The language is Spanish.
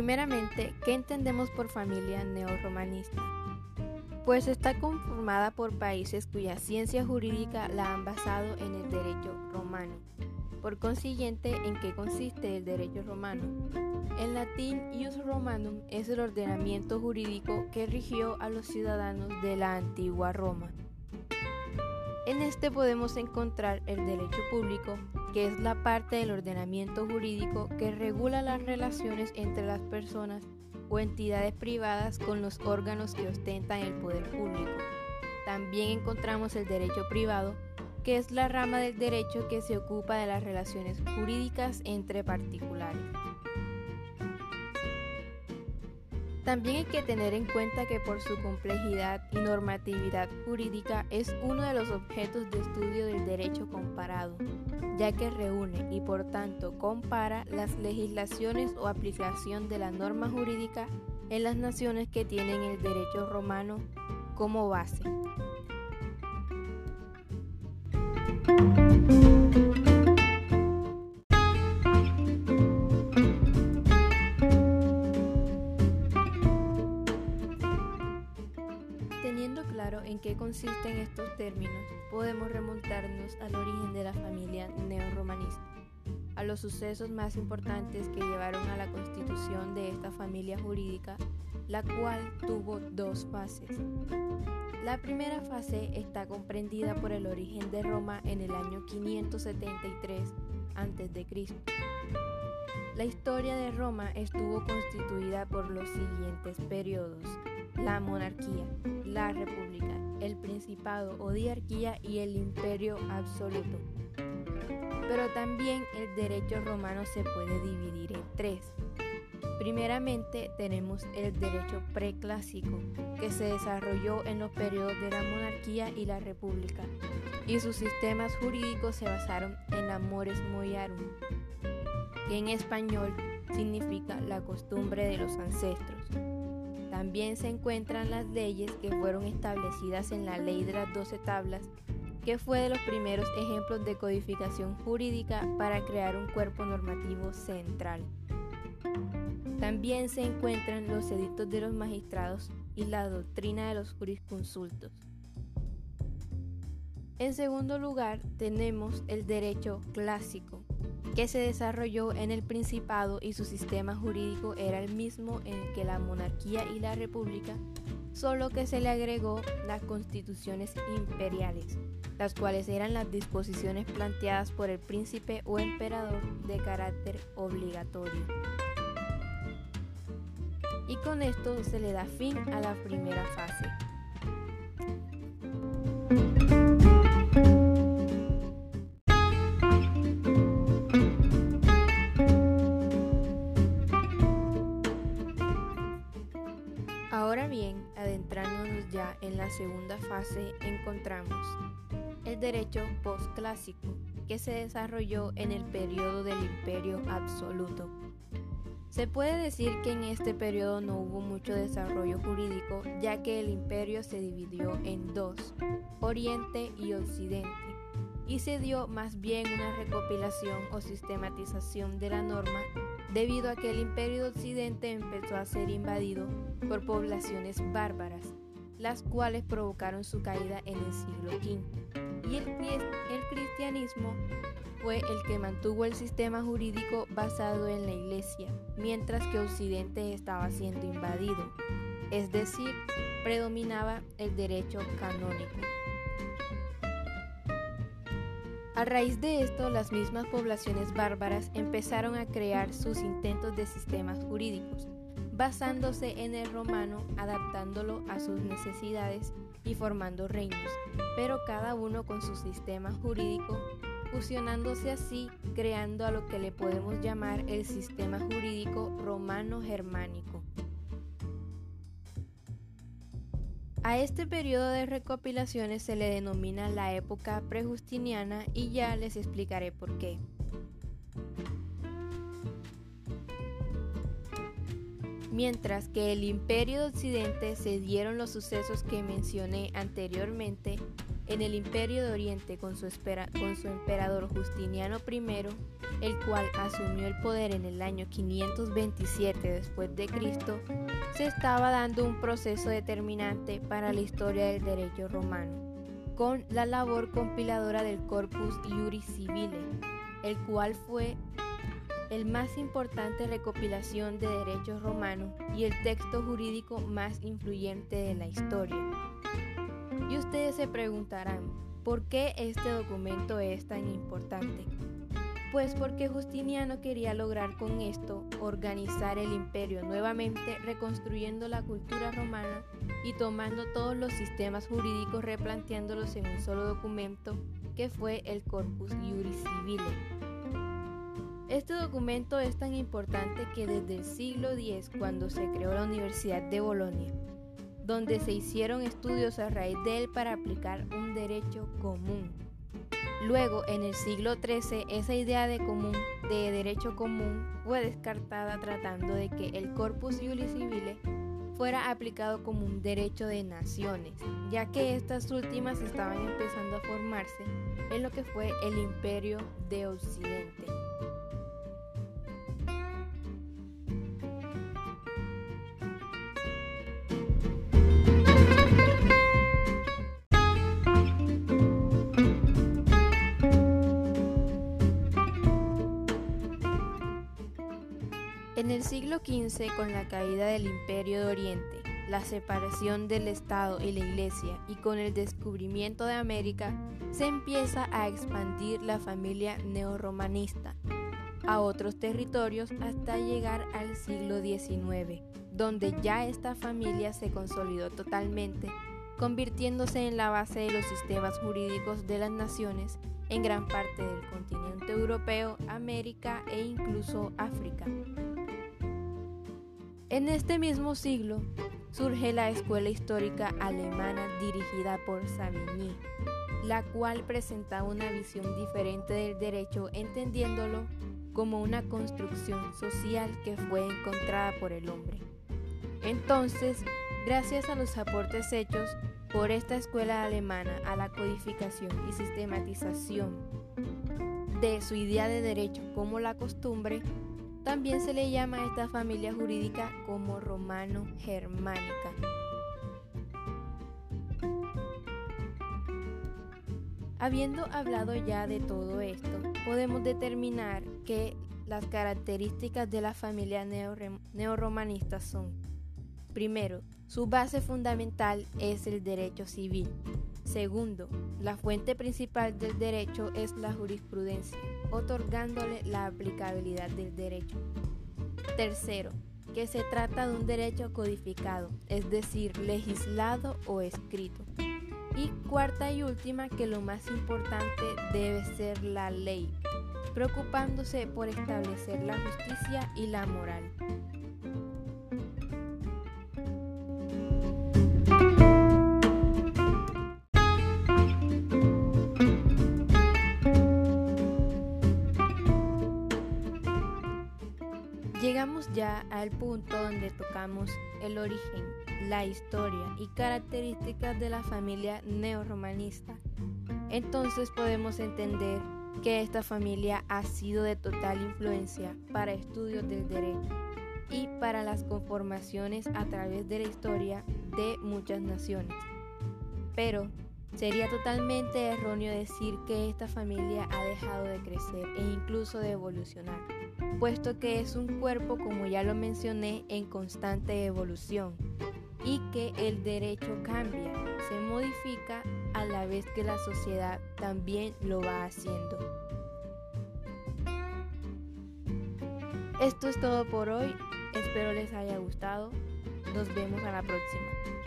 Primeramente, ¿qué entendemos por familia neorromanista? Pues está conformada por países cuya ciencia jurídica la han basado en el derecho romano. Por consiguiente, ¿en qué consiste el derecho romano? En latín, ius romanum es el ordenamiento jurídico que rigió a los ciudadanos de la antigua Roma. En este podemos encontrar el derecho público, que es la parte del ordenamiento jurídico que regula las relaciones entre las personas o entidades privadas con los órganos que ostentan el poder público. También encontramos el derecho privado, que es la rama del derecho que se ocupa de las relaciones jurídicas entre particulares. También hay que tener en cuenta que por su complejidad y normatividad jurídica es uno de los objetos de estudio del derecho comparado, ya que reúne y por tanto compara las legislaciones o aplicación de la norma jurídica en las naciones que tienen el derecho romano como base. Claro en estos términos, podemos remontarnos al origen de la familia neorromanista, a los sucesos más importantes que llevaron a la constitución de esta familia jurídica, la cual tuvo dos fases. La primera fase está comprendida por el origen de Roma en el año 573 a.C. La historia de Roma estuvo constituida por los siguientes periodos la monarquía, la república, el principado o diarquía y el imperio absoluto. Pero también el derecho romano se puede dividir en tres. Primeramente tenemos el derecho preclásico, que se desarrolló en los periodos de la monarquía y la república, y sus sistemas jurídicos se basaron en la mores moiarum, que en español significa la costumbre de los ancestros. También se encuentran las leyes que fueron establecidas en la Ley de las Doce Tablas, que fue de los primeros ejemplos de codificación jurídica para crear un cuerpo normativo central. También se encuentran los edictos de los magistrados y la doctrina de los jurisconsultos. En segundo lugar, tenemos el derecho clásico, que se desarrolló en el Principado y su sistema jurídico era el mismo en que la monarquía y la república, solo que se le agregó las constituciones imperiales, las cuales eran las disposiciones planteadas por el príncipe o emperador de carácter obligatorio. Y con esto se le da fin a la primera fase. La segunda fase, encontramos el derecho postclásico, que se desarrolló en el periodo del imperio absoluto. Se puede decir que en este periodo no hubo mucho desarrollo jurídico, ya que el imperio se dividió en dos, Oriente y Occidente, y se dio más bien una recopilación o sistematización de la norma debido a que el imperio de Occidente empezó a ser invadido por poblaciones bárbaras, las cuales provocaron su caída en el siglo V. Y el, cristianismo fue el que mantuvo el sistema jurídico basado en la iglesia, mientras que Occidente estaba siendo invadido, es decir, predominaba el derecho canónico. A raíz de esto, las mismas poblaciones bárbaras empezaron a crear sus intentos de sistemas jurídicos, basándose en el romano, adaptándolo a sus necesidades y formando reinos, pero cada uno con su sistema jurídico, fusionándose así, creando a lo que le podemos llamar el sistema jurídico romano-germánico. A este periodo de recopilaciones se le denomina la época prejustiniana y ya les explicaré por qué. Mientras que el imperio de Occidente se dieron los sucesos que mencioné anteriormente, en el Imperio de Oriente con su, con su emperador Justiniano I, el cual asumió el poder en el año 527 después de Cristo, se estaba dando un proceso determinante para la historia del derecho romano, con la labor compiladora del Corpus Iuris Civile, el cual fue el más importante recopilación de derechos romanos y el texto jurídico más influyente de la historia. Y ustedes se preguntarán, ¿por qué este documento es tan importante? Pues porque Justiniano quería lograr con esto organizar el imperio nuevamente, reconstruyendo la cultura romana y tomando todos los sistemas jurídicos, replanteándolos en un solo documento que fue el Corpus Iuris Civile. Este documento es tan importante que desde el siglo X, cuando se creó la Universidad de Bolonia, donde se hicieron estudios a raíz de él para aplicar un derecho común. Luego, en el siglo XIII, esa idea de común, de derecho común, fue descartada tratando de que el corpus iuris civile fuera aplicado como un derecho de naciones, ya que estas últimas estaban empezando a formarse en lo que fue el imperio de Occidente. En el siglo XV, con la caída del Imperio de Oriente, la separación del Estado y la Iglesia y con el descubrimiento de América, se empieza a expandir la familia neorromanista a otros territorios hasta llegar al siglo XIX, donde ya esta familia se consolidó totalmente, convirtiéndose en la base de los sistemas jurídicos de las naciones en gran parte del continente europeo, América e incluso África. En este mismo siglo surge la escuela histórica alemana dirigida por Savigny, la cual presenta una visión diferente del derecho entendiéndolo como una construcción social que fue encontrada por el hombre. Entonces, gracias a los aportes hechos por esta escuela alemana a la codificación y sistematización de su idea de derecho como la costumbre, también se le llama a esta familia jurídica como romano-germánica. Habiendo hablado ya de todo esto, podemos determinar que las características de la familia neorromanista son, primero, su base fundamental es el derecho civil. Segundo, la fuente principal del derecho es la jurisprudencia, otorgándole la aplicabilidad del derecho. Tercero, que se trata de un derecho codificado, es decir, legislado o escrito. Y cuarta y última, que lo más importante debe ser la ley, preocupándose por establecer la justicia y la moral. Ya al punto donde tocamos el origen, la historia y características de la familia neorromanista. Entonces podemos entender que esta familia ha sido de total influencia para estudios del derecho y para las conformaciones a través de la historia de muchas naciones. Pero sería totalmente erróneo decir que esta familia ha dejado de crecer e incluso de evolucionar puesto que es un cuerpo, como ya lo mencioné, en constante evolución y que el derecho cambia, se modifica a la vez que la sociedad también lo va haciendo. Esto es todo por hoy, espero les haya gustado, nos vemos a la próxima.